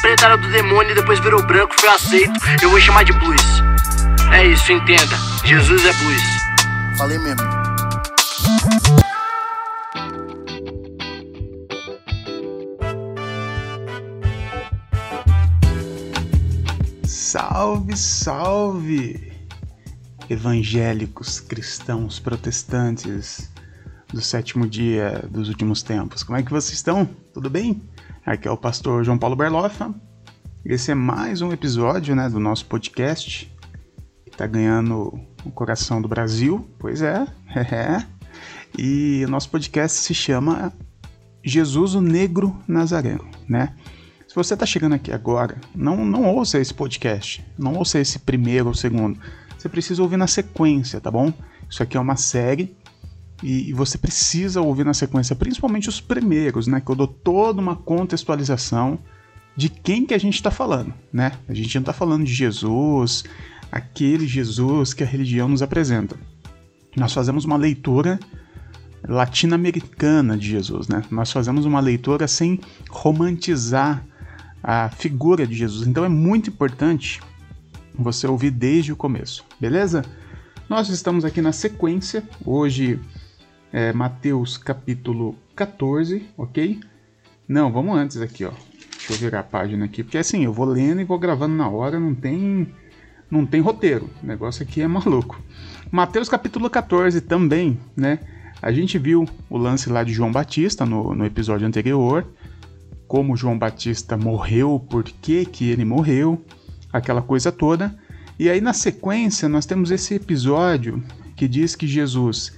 preta era do demônio e depois virou branco, foi aceito. Eu vou chamar de blues. É isso, entenda. Jesus é blues. Falei mesmo. Salve, salve! Evangélicos, cristãos, protestantes do sétimo dia dos últimos tempos. Como é que vocês estão? Tudo bem? Aqui é o pastor João Paulo Berloffa. Esse é mais um episódio né, do nosso podcast que está ganhando o coração do Brasil. Pois é, é. E o nosso podcast se chama Jesus o Negro Nazareno, né? Se você está chegando aqui agora, não, não ouça esse podcast, não ouça esse primeiro ou segundo. Você precisa ouvir na sequência, tá bom? Isso aqui é uma série e, e você precisa ouvir na sequência, principalmente os primeiros, né? Que eu dou toda uma contextualização de quem que a gente está falando, né? A gente não está falando de Jesus, aquele Jesus que a religião nos apresenta. Nós fazemos uma leitura latino-americana de Jesus, né? Nós fazemos uma leitura sem romantizar a figura de Jesus. Então é muito importante você ouvir desde o começo, beleza? Nós estamos aqui na sequência, hoje é Mateus capítulo 14, ok? Não, vamos antes aqui, ó. Deixa eu virar a página aqui, porque assim, eu vou lendo e vou gravando na hora, não tem não tem roteiro. O negócio aqui é maluco. Mateus capítulo 14 também, né? A gente viu o lance lá de João Batista no, no episódio anterior, como João Batista morreu, por que, que ele morreu, aquela coisa toda. E aí na sequência nós temos esse episódio que diz que Jesus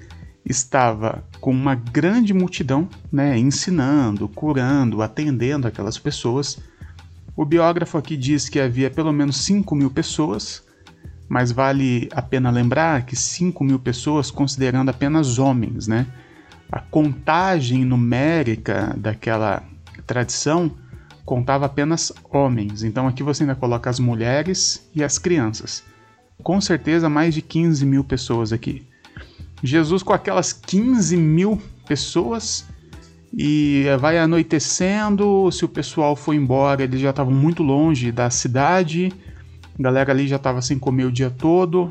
estava com uma grande multidão, né, ensinando, curando, atendendo aquelas pessoas. O biógrafo aqui diz que havia pelo menos 5 mil pessoas, mas vale a pena lembrar que 5 mil pessoas considerando apenas homens, né? A contagem numérica daquela tradição contava apenas homens, então aqui você ainda coloca as mulheres e as crianças. Com certeza mais de 15 mil pessoas aqui. Jesus com aquelas 15 mil pessoas e vai anoitecendo. Se o pessoal foi embora, eles já estavam muito longe da cidade. A galera ali já estava sem comer o dia todo.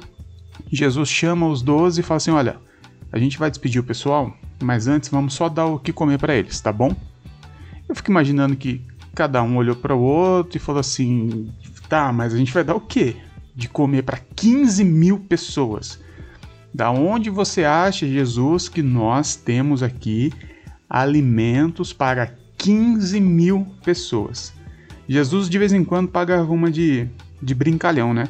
Jesus chama os doze e fala assim: Olha, a gente vai despedir o pessoal, mas antes vamos só dar o que comer para eles, tá bom? Eu fico imaginando que cada um olhou para o outro e falou assim: Tá, mas a gente vai dar o quê? De comer para 15 mil pessoas. Da onde você acha, Jesus, que nós temos aqui alimentos para 15 mil pessoas? Jesus de vez em quando pagava uma de, de brincalhão, né?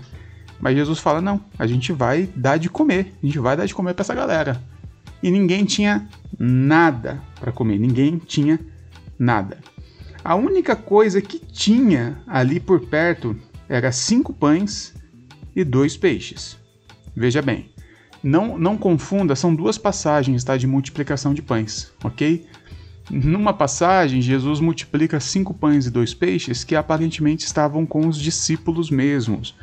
Mas Jesus fala: não, a gente vai dar de comer, a gente vai dar de comer para essa galera. E ninguém tinha nada para comer, ninguém tinha nada. A única coisa que tinha ali por perto era cinco pães e dois peixes. Veja bem, não, não confunda, são duas passagens tá, de multiplicação de pães, ok? Numa passagem, Jesus multiplica cinco pães e dois peixes que aparentemente estavam com os discípulos mesmos.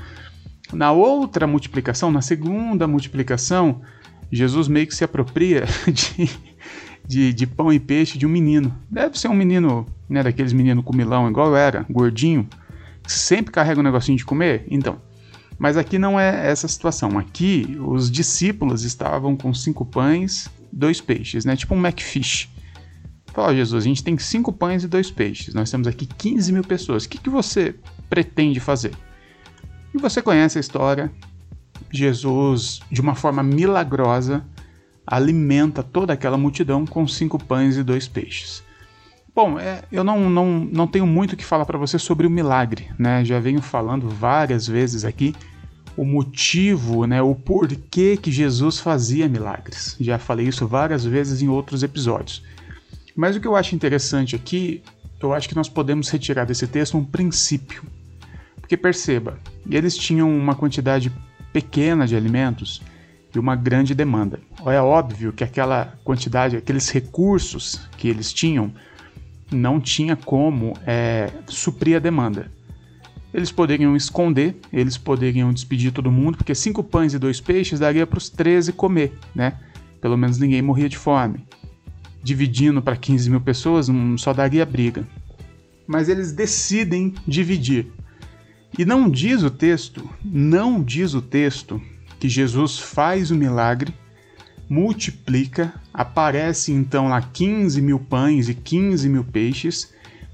Na outra multiplicação, na segunda multiplicação, Jesus meio que se apropria de, de, de pão e peixe de um menino. Deve ser um menino, né, daqueles meninos comilão, igual era, gordinho, que sempre carrega um negocinho de comer. Então, mas aqui não é essa situação. Aqui os discípulos estavam com cinco pães, dois peixes, né? Tipo um McFish. Fala, Jesus, a gente tem cinco pães e dois peixes. Nós temos aqui 15 mil pessoas. O que, que você pretende fazer? E você conhece a história. Jesus, de uma forma milagrosa, alimenta toda aquela multidão com cinco pães e dois peixes. Bom, é, eu não, não, não tenho muito o que falar para você sobre o milagre, né? Já venho falando várias vezes aqui o motivo, né, o porquê que Jesus fazia milagres. Já falei isso várias vezes em outros episódios. Mas o que eu acho interessante aqui, eu acho que nós podemos retirar desse texto um princípio. Porque perceba, eles tinham uma quantidade pequena de alimentos e uma grande demanda. É óbvio que aquela quantidade, aqueles recursos que eles tinham, não tinha como é, suprir a demanda. Eles poderiam esconder, eles poderiam despedir todo mundo, porque cinco pães e dois peixes daria para os 13 comer, né? Pelo menos ninguém morria de fome. Dividindo para 15 mil pessoas, só daria briga. mas eles decidem dividir. E não diz o texto, não diz o texto que Jesus faz o milagre, multiplica, aparece então lá 15 mil pães e 15 mil peixes,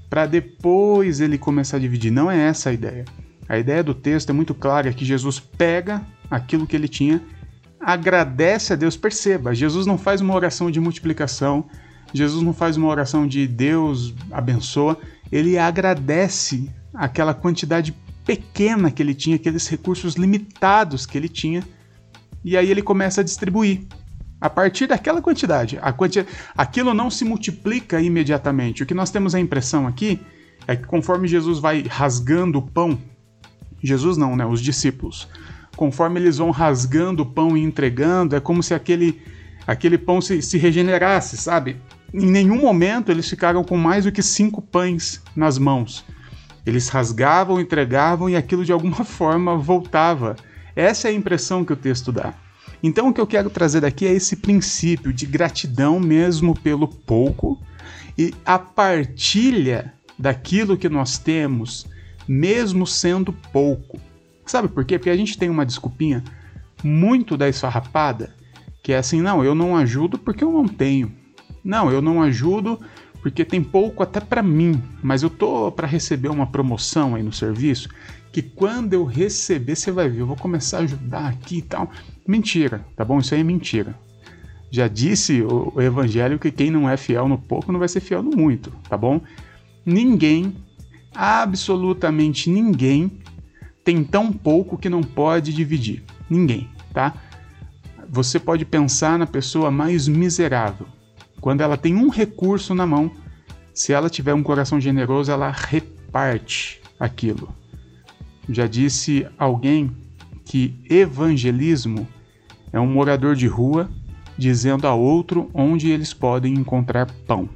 para depois ele começar a dividir. Não é essa a ideia. A ideia do texto é muito clara, é que Jesus pega aquilo que ele tinha, agradece a Deus. Perceba, Jesus não faz uma oração de multiplicação, Jesus não faz uma oração de Deus abençoa, ele agradece aquela quantidade pequena que ele tinha, aqueles recursos limitados que ele tinha, e aí ele começa a distribuir. A partir daquela quantidade, aquilo não se multiplica imediatamente. O que nós temos a impressão aqui é que conforme Jesus vai rasgando o pão, Jesus não, né? Os discípulos, conforme eles vão rasgando o pão e entregando, é como se aquele, aquele pão se, se regenerasse, sabe? Em nenhum momento eles ficaram com mais do que cinco pães nas mãos. Eles rasgavam, entregavam e aquilo de alguma forma voltava. Essa é a impressão que o texto dá. Então o que eu quero trazer daqui é esse princípio de gratidão mesmo pelo pouco e a partilha daquilo que nós temos, mesmo sendo pouco. Sabe por quê? Porque a gente tem uma desculpinha muito da esfarrapada, que é assim, não, eu não ajudo porque eu não tenho. Não, eu não ajudo porque tem pouco até para mim, mas eu tô para receber uma promoção aí no serviço que quando eu receber você vai ver, eu vou começar a ajudar aqui e tal. Mentira, tá bom? Isso aí é mentira. Já disse o, o evangelho que quem não é fiel no pouco não vai ser fiel no muito, tá bom? Ninguém, absolutamente ninguém, tem tão pouco que não pode dividir. Ninguém, tá? Você pode pensar na pessoa mais miserável. Quando ela tem um recurso na mão, se ela tiver um coração generoso, ela reparte aquilo. Já disse alguém que evangelismo é um morador de rua dizendo a outro onde eles podem encontrar pão.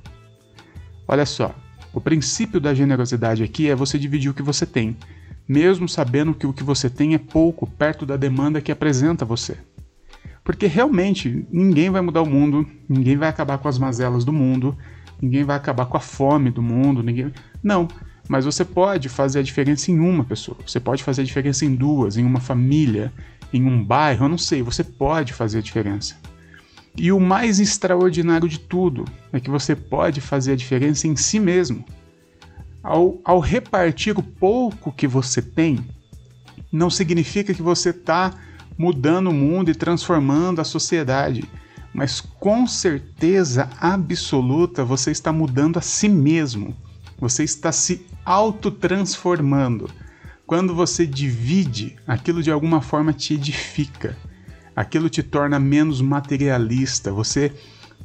Olha só, o princípio da generosidade aqui é você dividir o que você tem, mesmo sabendo que o que você tem é pouco perto da demanda que apresenta você. Porque realmente ninguém vai mudar o mundo, ninguém vai acabar com as mazelas do mundo, ninguém vai acabar com a fome do mundo, ninguém. Não. Mas você pode fazer a diferença em uma pessoa, você pode fazer a diferença em duas, em uma família, em um bairro, eu não sei, você pode fazer a diferença. E o mais extraordinário de tudo é que você pode fazer a diferença em si mesmo. Ao, ao repartir o pouco que você tem, não significa que você está mudando o mundo e transformando a sociedade, mas com certeza absoluta você está mudando a si mesmo. Você está se autotransformando. Quando você divide, aquilo de alguma forma te edifica. Aquilo te torna menos materialista. Você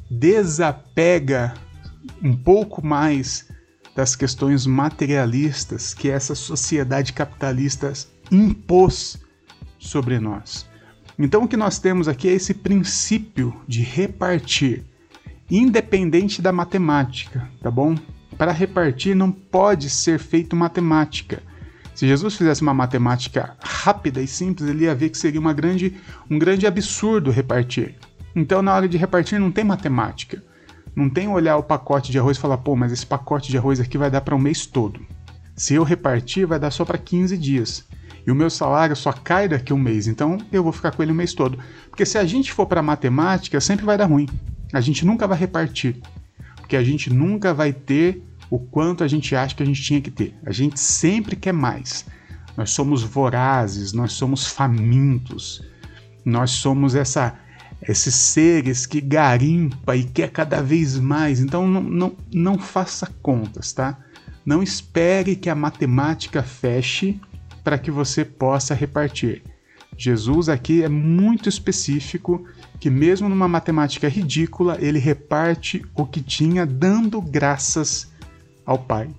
desapega um pouco mais das questões materialistas que essa sociedade capitalista impôs sobre nós. Então o que nós temos aqui é esse princípio de repartir, independente da matemática, tá bom? Para repartir não pode ser feito matemática. Se Jesus fizesse uma matemática rápida e simples, ele ia ver que seria uma grande, um grande absurdo repartir. Então, na hora de repartir, não tem matemática. Não tem olhar o pacote de arroz e falar, pô, mas esse pacote de arroz aqui vai dar para um mês todo. Se eu repartir, vai dar só para 15 dias. E o meu salário só cai daqui um mês, então eu vou ficar com ele o mês todo. Porque se a gente for para matemática, sempre vai dar ruim. A gente nunca vai repartir. Porque a gente nunca vai ter o quanto a gente acha que a gente tinha que ter. A gente sempre quer mais. Nós somos vorazes, nós somos famintos, nós somos essa esses seres que garimpa e quer cada vez mais. Então não, não, não faça contas, tá? Não espere que a matemática feche para que você possa repartir. Jesus aqui é muito específico que mesmo numa matemática ridícula, ele reparte o que tinha dando graças ao Pai.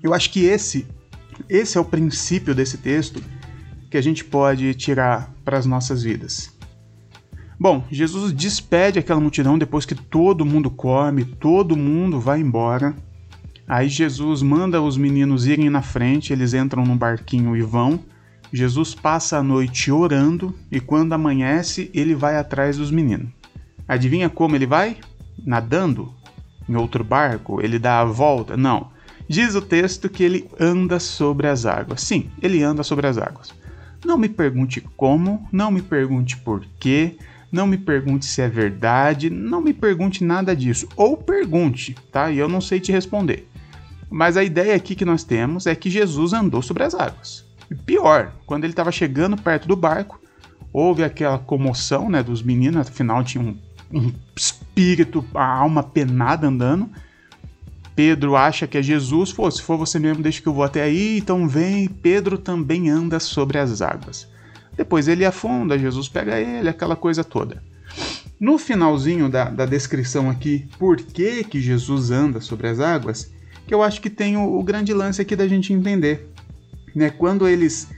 Eu acho que esse, esse é o princípio desse texto que a gente pode tirar para as nossas vidas. Bom, Jesus despede aquela multidão depois que todo mundo come, todo mundo vai embora. Aí Jesus manda os meninos irem na frente, eles entram no barquinho e vão. Jesus passa a noite orando e quando amanhece, ele vai atrás dos meninos. Adivinha como ele vai? Nadando? Em outro barco, ele dá a volta. Não. Diz o texto que ele anda sobre as águas. Sim, ele anda sobre as águas. Não me pergunte como, não me pergunte por quê, não me pergunte se é verdade, não me pergunte nada disso. Ou pergunte, tá? E eu não sei te responder. Mas a ideia aqui que nós temos é que Jesus andou sobre as águas. E pior, quando ele estava chegando perto do barco, houve aquela comoção né, dos meninos, afinal tinha um, um espírito, a alma penada andando. Pedro acha que é Jesus, Pô, se for você mesmo, deixa que eu vou até aí, então vem. Pedro também anda sobre as águas. Depois ele afunda, Jesus pega ele, aquela coisa toda. No finalzinho da, da descrição aqui, por que, que Jesus anda sobre as águas, que eu acho que tem o, o grande lance aqui da gente entender. Né? Quando eles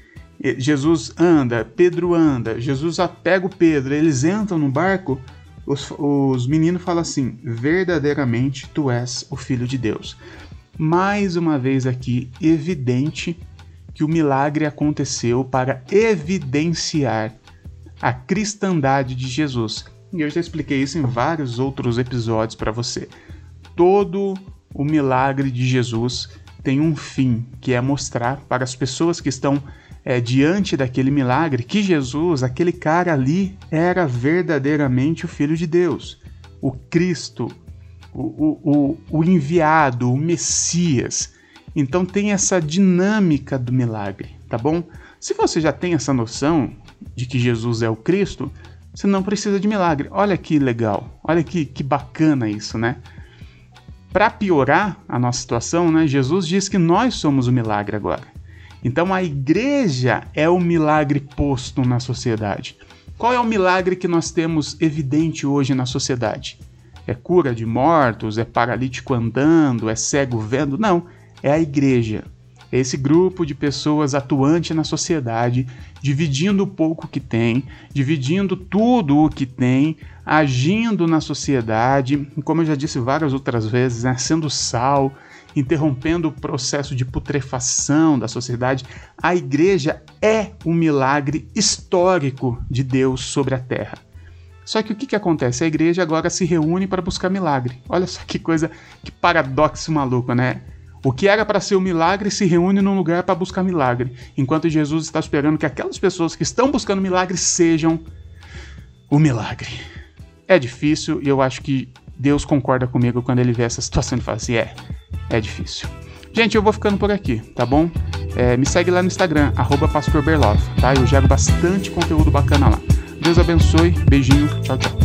Jesus anda, Pedro anda, Jesus pega o Pedro, eles entram no barco, os, os meninos falam assim: verdadeiramente tu és o Filho de Deus. Mais uma vez aqui, evidente que o milagre aconteceu para evidenciar a cristandade de Jesus. E eu já expliquei isso em vários outros episódios para você. Todo o milagre de Jesus tem um fim, que é mostrar para as pessoas que estão é, diante daquele milagre que Jesus, aquele cara ali, era verdadeiramente o Filho de Deus, o Cristo, o, o, o, o enviado, o Messias. Então tem essa dinâmica do milagre, tá bom? Se você já tem essa noção de que Jesus é o Cristo, você não precisa de milagre. Olha que legal, olha que, que bacana isso, né? Para piorar a nossa situação, né, Jesus diz que nós somos o milagre agora. Então a igreja é o milagre posto na sociedade. Qual é o milagre que nós temos evidente hoje na sociedade? É cura de mortos? É paralítico andando? É cego vendo? Não, é a igreja. É esse grupo de pessoas atuante na sociedade, dividindo o pouco que tem, dividindo tudo o que tem, agindo na sociedade, como eu já disse várias outras vezes, né, sendo sal, interrompendo o processo de putrefação da sociedade, a igreja é um milagre histórico de Deus sobre a terra. Só que o que, que acontece? A igreja agora se reúne para buscar milagre. Olha só que coisa, que paradoxo maluco, né? O que era para ser um milagre se reúne num lugar para buscar milagre, enquanto Jesus está esperando que aquelas pessoas que estão buscando milagre sejam o milagre. É difícil e eu acho que Deus concorda comigo quando ele vê essa situação e fala assim: é, é difícil. Gente, eu vou ficando por aqui, tá bom? É, me segue lá no Instagram, pastorberloff, tá? Eu gero bastante conteúdo bacana lá. Deus abençoe, beijinho, tchau, tchau.